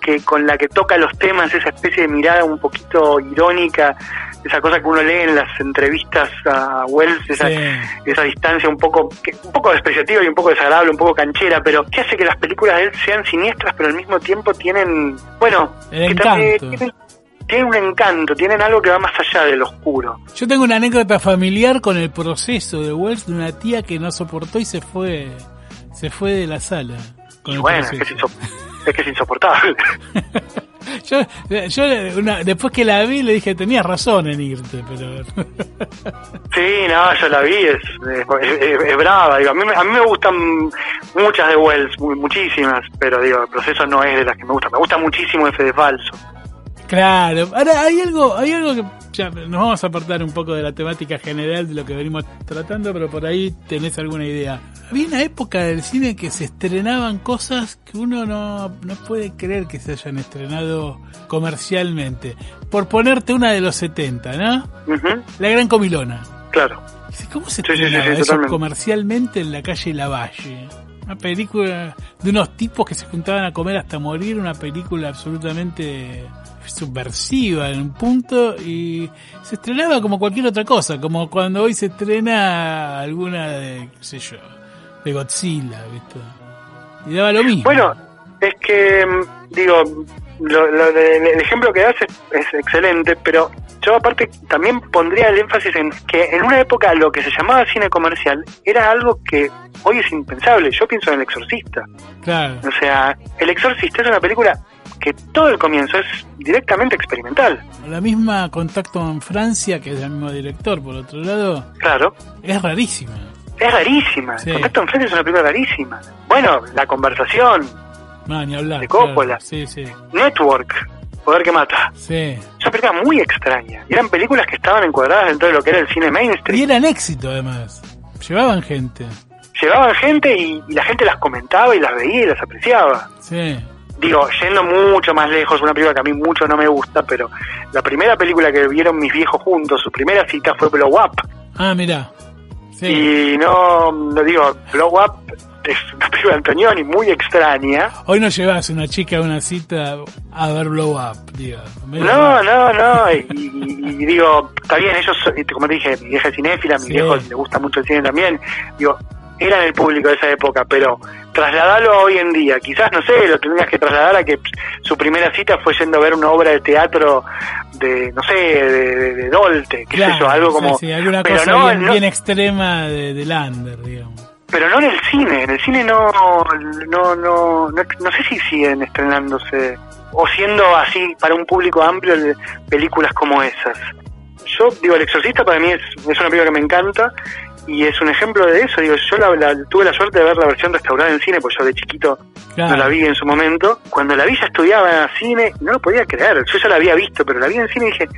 que con la que toca los temas, esa especie de mirada un poquito irónica esa cosa que uno lee en las entrevistas a Wells, esa, esa distancia un poco un poco despreciativa y un poco desagradable, un poco canchera, pero que hace que las películas de él sean siniestras, pero al mismo tiempo tienen, bueno, tienen, un encanto, tienen algo que va más allá del oscuro. Yo tengo una anécdota familiar con el proceso de Wells de una tía que no soportó y se fue se fue de la sala. Bueno, es que, es que es insoportable. yo, yo después que la vi le dije, tenías razón en irte, pero... sí, no, yo la vi, es, es, brava. Digo, a, mí, a mí me gustan muchas de Wells, muchísimas, pero digo, el proceso no es de las que me gusta. Me gusta muchísimo F de Falso. Claro, ahora hay algo, hay algo que ya nos vamos a apartar un poco de la temática general de lo que venimos tratando, pero por ahí tenés alguna idea. Había una época del cine que se estrenaban cosas que uno no, no puede creer que se hayan estrenado comercialmente. Por ponerte una de los 70, ¿no? La Gran Comilona. Claro. ¿Cómo se estrenaba eso comercialmente en la calle Lavalle? Una película de unos tipos que se juntaban a comer hasta morir, una película absolutamente subversiva en un punto y se estrenaba como cualquier otra cosa, como cuando hoy se estrena alguna de, qué sé yo, de Godzilla, ¿viste? Y daba lo mismo. Bueno, es que, mm, digo, el ejemplo que das es, excelente, pero yo aparte también pondría el énfasis en que en una época lo que se llamaba cine comercial era algo que hoy es impensable. Yo pienso en El Exorcista. Claro. O sea, El Exorcista es una película que todo el comienzo es directamente experimental. La misma Contacto en Francia, que es el mismo director, por otro lado. Claro. Es rarísima. Es rarísima. Contacto en Francia es una película rarísima. Bueno, La Conversación. No, ni hablar. De Coppola. Sí, sí. Network. Poder que mata. Sí. Es una película muy extraña. Y eran películas que estaban encuadradas dentro de lo que era el cine mainstream. Y eran éxito, además. Llevaban gente. Llevaban gente y, y la gente las comentaba y las veía y las apreciaba. Sí digo, yendo mucho más lejos, una película que a mí mucho no me gusta, pero la primera película que vieron mis viejos juntos, su primera cita fue Blow Up. Ah, mira. Y no, no digo, Blow Up es una película de Antonioni muy extraña. Hoy no llevas una chica a una cita a ver Blow Up, digo. No, no, no. Y, y, digo, está bien, ellos, como te dije, mi vieja es cinéfila, mi viejo le gusta mucho el cine también. Digo, eran el público de esa época, pero trasladarlo a hoy en día, quizás, no sé, lo tendrías que trasladar a que su primera cita fue yendo a ver una obra de teatro de, no sé, de, de, Dolte, qué sé yo, algo como... Sí, alguna cosa bien, extrema de, de Lander, digamos pero no en el cine. En el cine no, no, no, no, sé si siguen estrenándose o siendo así para un público amplio películas como esas. Yo digo, El Exorcista para mí es, es una película que me encanta y es un ejemplo de eso. Digo, yo la, tuve la suerte de ver la versión restaurada en cine, pues yo de chiquito no la vi en su momento. Cuando la vi ya estudiaba cine, no lo podía creer. Yo ya la había visto, pero la vi en cine y dije,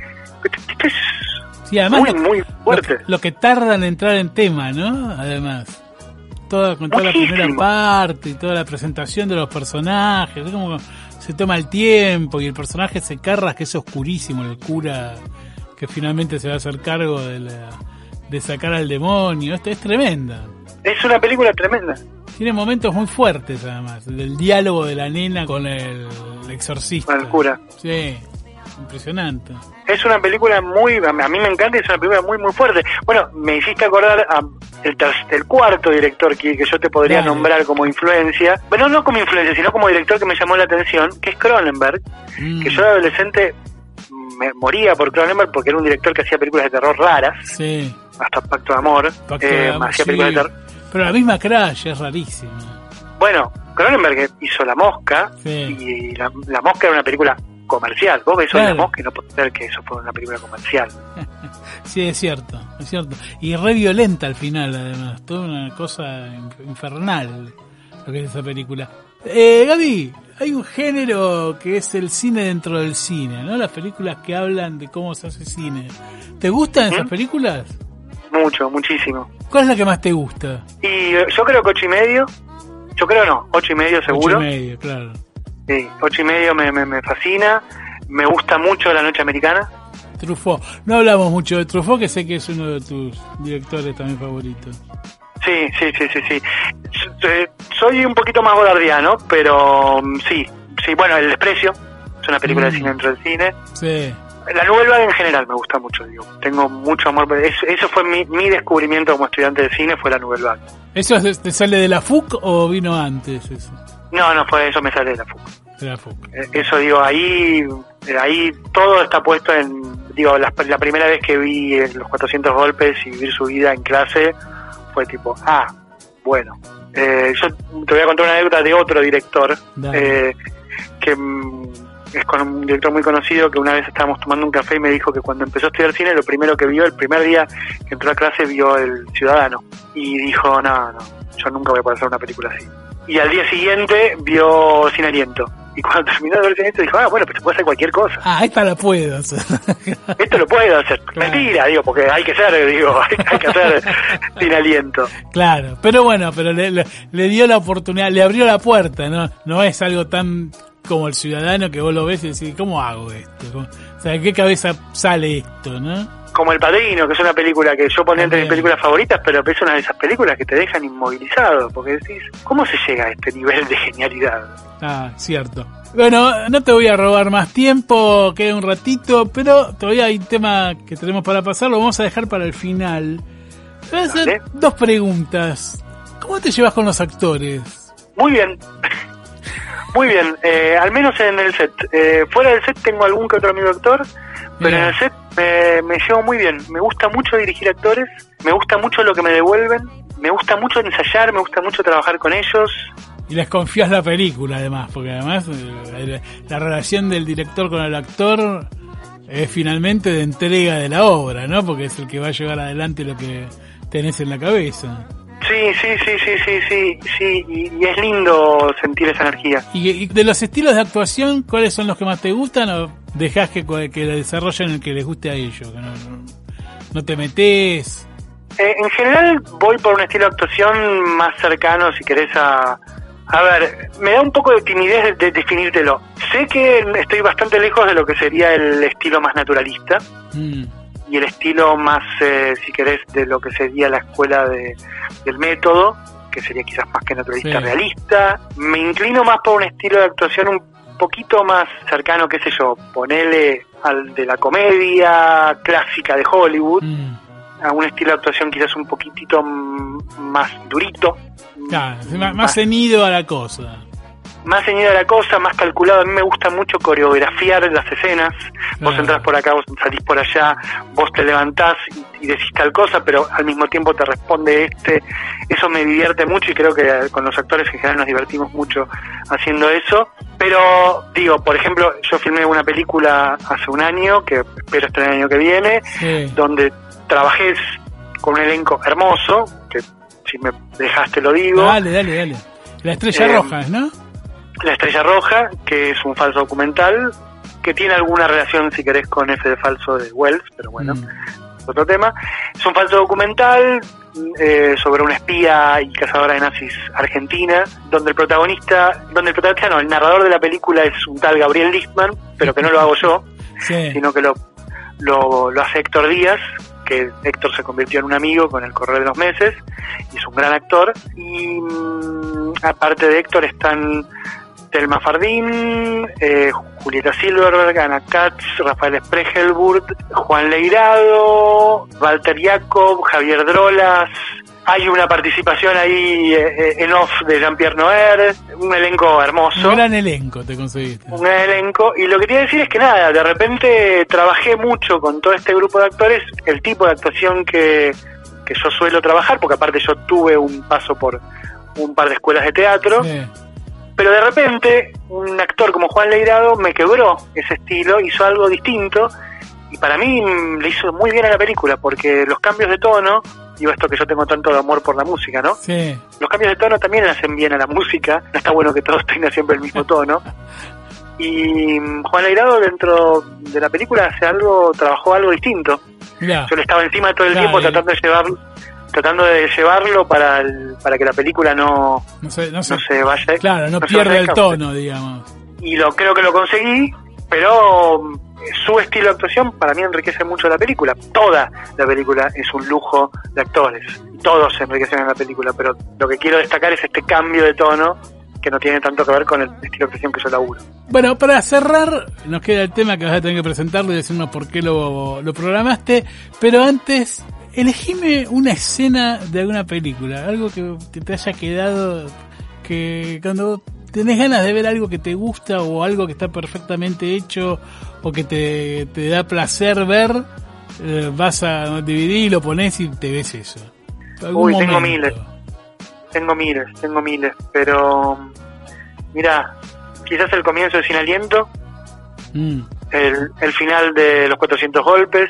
esto es muy, muy fuerte. Lo, lo, que tarda en entrar en tema, ¿no? Además toda, con toda la primera parte y toda la presentación de los personajes, es como se toma el tiempo y el personaje se carra, que es oscurísimo, el cura que finalmente se va a hacer cargo de, la, de sacar al demonio, esto es tremenda. Es una película tremenda. Tiene momentos muy fuertes además, del diálogo de la nena con el, exorcista. Con el cura. Sí, impresionante. Es una película muy, a mí me encanta, es una película muy, muy fuerte. Bueno, me hiciste acordar a el, el cuarto director que, yo te podría nombrar como influencia, bueno, no como influencia, sino como director que me llamó la atención, que es Cronenberg, mm. que yo de adolescente me moría por Cronenberg porque era un director que hacía películas de terror raras, sí. Hasta Pacto de Amor, eh, hacía películas de. Pero la misma Crash es rarísima. Bueno, Cronenberg hizo La Mosca, y la, la Mosca era una película comercial. Vos ves claro. una que no puede ser que eso fue una película comercial. sí, es cierto, es cierto. Y re violenta al final, además. Toda una cosa infernal lo que es esa película. Eh, Gaby, hay un género que es el cine dentro del cine, ¿no? Las películas que hablan de cómo se hace cine. ¿Te gustan esas películas? Mucho, muchísimo. ¿Cuál es la que más te gusta? Y yo creo que ocho y medio. Yo creo no, ocho y medio seguro. Ocho y medio, claro. Sí, ocho y medio me, me, fascina. Me gusta mucho La Noche Americana. Truffaut. No hablamos mucho de Truffaut, que sé que es uno de tus directores también favoritos. Sí, sí, sí, sí, sí. Soy un poquito más godardiano, pero mm, sí, sí. Bueno, El Desprecio es una película de mm. cine dentro del cine. Sí. La Nueva en general me gusta mucho, digo. Tengo mucho amor. Eso, eso fue mi, mi, descubrimiento como estudiante de cine, fue la Nouvelle ¿Eso te sale de la FUC o vino antes eso? No, no fue eso, me sale de la FUC. De la FUC. Eh, eso digo, ahí, eh, ahí todo está puesto en, digo, la, primera vez que vi los 400 golpes y vivir su vida en clase fue tipo, ah, bueno. Eh, yo te voy a contar una anécdota de otro director, que mm, es con un director muy conocido que una vez estábamos tomando un café y me dijo que cuando empezó a estudiar cine lo primero que vio, el primer día que entró a clase vio El Ciudadano y dijo, no, no, yo nunca voy a poder hacer una película así y al día siguiente vio Sin Aliento. Y cuando terminó de ver Sin Aliento dijo, ah, bueno, se puede hacer cualquier cosa. Ah, esta la puedo hacer. Esto lo puedo hacer. Mentira, digo, porque hay que ser, digo, hay, que hacer Sin Aliento. Claro, pero bueno, pero le, le, dio la oportunidad, le abrió la puerta, ¿no? No es algo tan como el ciudadano que vos lo ves y decís, ¿cómo hago esto? O sea, ¿de qué cabeza sale esto, no? como El Padrino, que es una película que yo ponía entre mis películas favoritas, pero es una de esas películas que te dejan inmovilizado, porque decís, ¿cómo se llega a este nivel de genialidad? Ah, cierto. Bueno, no te voy a robar más tiempo, queda un ratito, pero todavía hay un tema que tenemos para pasar, lo vamos a dejar para el final. Voy a hacer dos preguntas. ¿Cómo te llevas con los actores? Muy bien. Muy bien, eh, al menos en el set. Eh, fuera del set tengo algún que otro amigo actor, pero en el set me, llevo muy bien. Me gusta mucho dirigir actores, me gusta mucho lo que me devuelven, me gusta mucho ensayar, me gusta mucho trabajar con ellos. Y les confías la película además, porque además eh, la, relación del director con el actor es finalmente de entrega de la obra, ¿no? Porque es el que va a llevar adelante lo que tenés en la cabeza. Sí, sí, sí, sí, sí, sí, sí, y, es lindo sentir esa energía. ¿Y, de los estilos de actuación, cuáles son los que más te gustan o dejás que, que desarrollen el que les guste a ellos? Que no, te metes. Eh, en general voy por un estilo de actuación más cercano, si querés, a... A ver, me da un poco de timidez de, definírtelo. Sé que estoy bastante lejos de lo que sería el estilo más naturalista. Mm y el estilo más, eh, si querés, de lo que sería la escuela de, del método, que sería quizás más que naturalista realista. Me inclino más por un estilo de actuación un poquito más cercano, qué sé yo, ponele al de la comedia clásica de Hollywood, mm. a un estilo de actuación quizás un poquitito más durito. Claro, más, ceñido a la cosa más ceñido a la cosa, más calculado. A mí me gusta mucho coreografiar las escenas. Vos entras por acá, vos salís por allá, vos te levantás y, decís tal cosa, pero al mismo tiempo te responde este. Eso me divierte mucho y creo que con los actores en general nos divertimos mucho haciendo eso. Pero digo, por ejemplo, yo filmé una película hace un año, que espero este año que viene, donde trabajé con un elenco hermoso, que si me dejaste lo digo. Dale, dale, dale. La estrella eh, roja, ¿no? La Estrella Roja, que es un falso documental, que tiene alguna relación, si querés, con ese de falso de Wells, pero bueno, mm. es otro tema. Es un falso documental eh, sobre una espía y cazadora de nazis argentina, donde el protagonista, donde el protagonista no, el narrador de la película es un tal Gabriel Lichtman, pero que no lo hago yo, sino que lo, lo, lo hace Héctor Díaz, que Héctor se convirtió en un amigo con el correr de los meses y es un gran actor. Y mm, aparte de Héctor están Telma Fardín, eh, Julieta Silverberg, Ana Katz, Rafael Spregelburg, Juan Leirado, Walter Jacob, Javier Drolas. Hay una participación ahí eh, eh, en off de Jean-Pierre Noer, un elenco hermoso. Un gran elenco te conseguiste. Un gran elenco. Y lo que quería decir es que nada, de repente trabajé mucho con todo este grupo de actores, el tipo de actuación que, que yo suelo trabajar, porque aparte yo tuve un paso por un par de escuelas de teatro. Pero de repente, un actor como Juan Leirado me quebró ese estilo, hizo algo distinto, y para mí le hizo muy bien a la película, porque los cambios de tono, digo esto que yo tengo tanto de amor por la música, ¿no? Sí. Los cambios de tono también le hacen bien a la música, no está bueno que todos tengan siempre el mismo tono. y Juan Leirado dentro de la película hace algo, trabajó algo distinto. Yo le estaba encima todo el tiempo tratando de llevar tratando de llevarlo para para que la película no, no, se, no, vaya. Claro, no, pierde el tono, digamos. Y lo creo que lo conseguí, pero su estilo de actuación para mí enriquece mucho la película. Toda la película es un lujo de actores. Todos se enriquecen en la película, pero lo que quiero destacar es este cambio de tono que no tiene tanto que ver con el estilo de actuación que yo laburo. Bueno, para cerrar, nos queda el tema que vas a tener que presentarlo y decirnos por qué lo, lo programaste, pero antes elegime una escena de alguna película, algo que, te haya quedado, que cuando tenés ganas de ver algo que te gusta o algo que está perfectamente hecho o que te, da placer ver, eh, vas a dividir, lo pones y te ves eso. Uy, tengo miles. Tengo miles, tengo miles, pero mira, quizás el comienzo de Sin Aliento, mm. el, el final de Los 400 Golpes,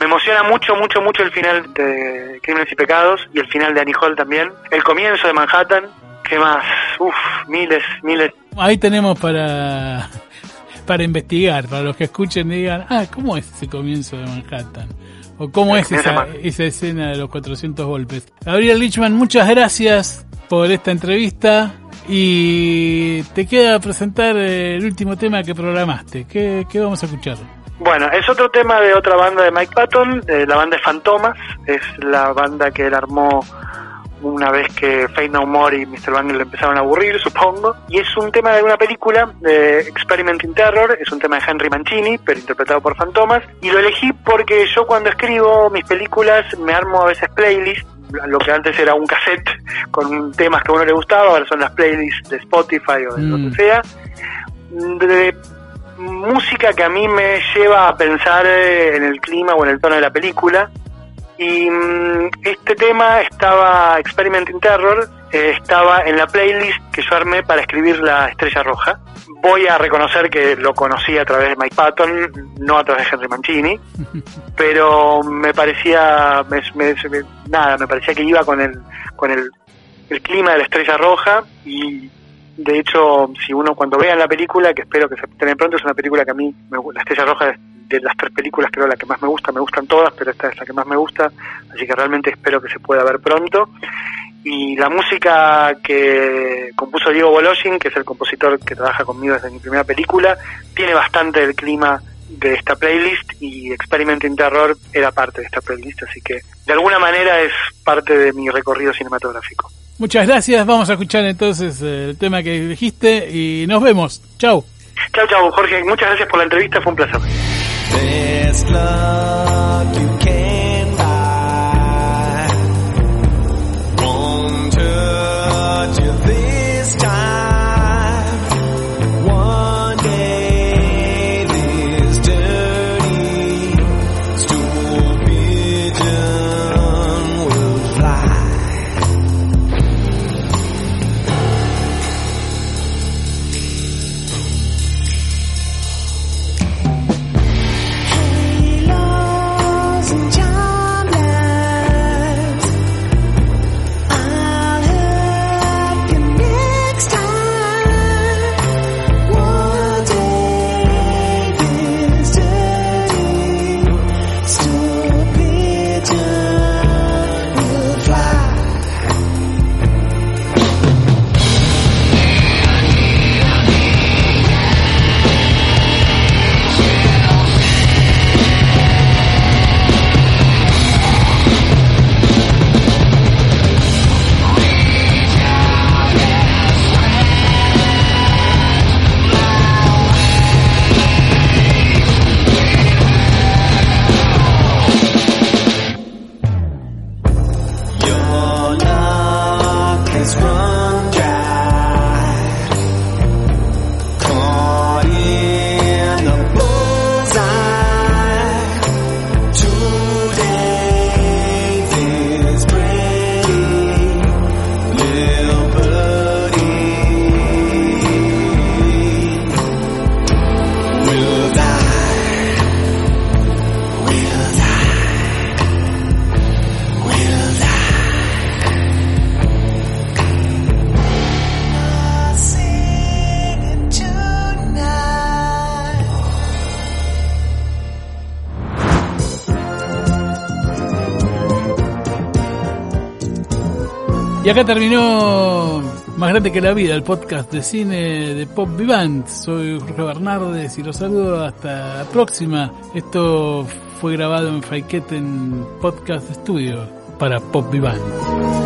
me emociona mucho, mucho, mucho el final de Crímenes y Pecados y el final de Annie Hall también. El comienzo de Manhattan. ¿Qué más? Uf, miles, miles. Ahí tenemos para, para investigar, para los que escuchen y digan, ah, ¿cómo es ese comienzo de Manhattan? ¿O cómo es esa, esa escena de los 400 golpes? Gabriel Lichman, muchas gracias por esta entrevista y te queda presentar el último tema que programaste. ¿Qué, qué vamos a escuchar? Bueno, es otro tema de otra banda de Mike Patton, la banda de Fantomas, es la banda que él armó una vez que Fate No More y Mr. Bangle le empezaron a aburrir, supongo, y es un tema de una película, de Experimenting Terror, es un tema de Henry Mancini, pero interpretado por Fantomas, y lo elegí porque yo cuando escribo mis películas me armo a veces playlists, lo que antes era un cassette con temas que a uno le gustaba, ahora son las playlists de Spotify o de lo que mm. sea, de música que a mí me lleva a pensar en el clima o en el tono de la película. Y mm, este tema estaba, Experimenting Terror, eh, estaba en la playlist que yo armé para escribir La Estrella Roja. Voy a reconocer que lo conocí a través de Mike Patton, no a través de Henry Mancini, pero me parecía, nada, me parecía que iba con el, con el, el clima de La Estrella Roja y de hecho, si uno cuando vea la película, que espero que se tenga pronto, es una película que a mí, me, La Estrella Roja de las tres películas creo la que más me gusta, me gustan todas, pero esta es la que más me gusta, así que realmente espero que se pueda ver pronto. Y la música que compuso Diego Boloshin, que es el compositor que trabaja conmigo desde mi primera película, tiene bastante el clima de esta playlist y Experimenting Terror era parte de esta playlist, así que de alguna manera es parte de mi recorrido cinematográfico. Muchas gracias. Vamos a escuchar entonces eh, el tema que dijiste y nos vemos. Chau. Chau, chau, Jorge. Muchas gracias por la entrevista. Fue un placer. Y acá terminó Más Grande que la Vida, el podcast de cine de Pop Vivant. Soy Jorge Bernardes y los saludo hasta la próxima. Esto fue grabado en en Podcast Studio para Pop Vivant.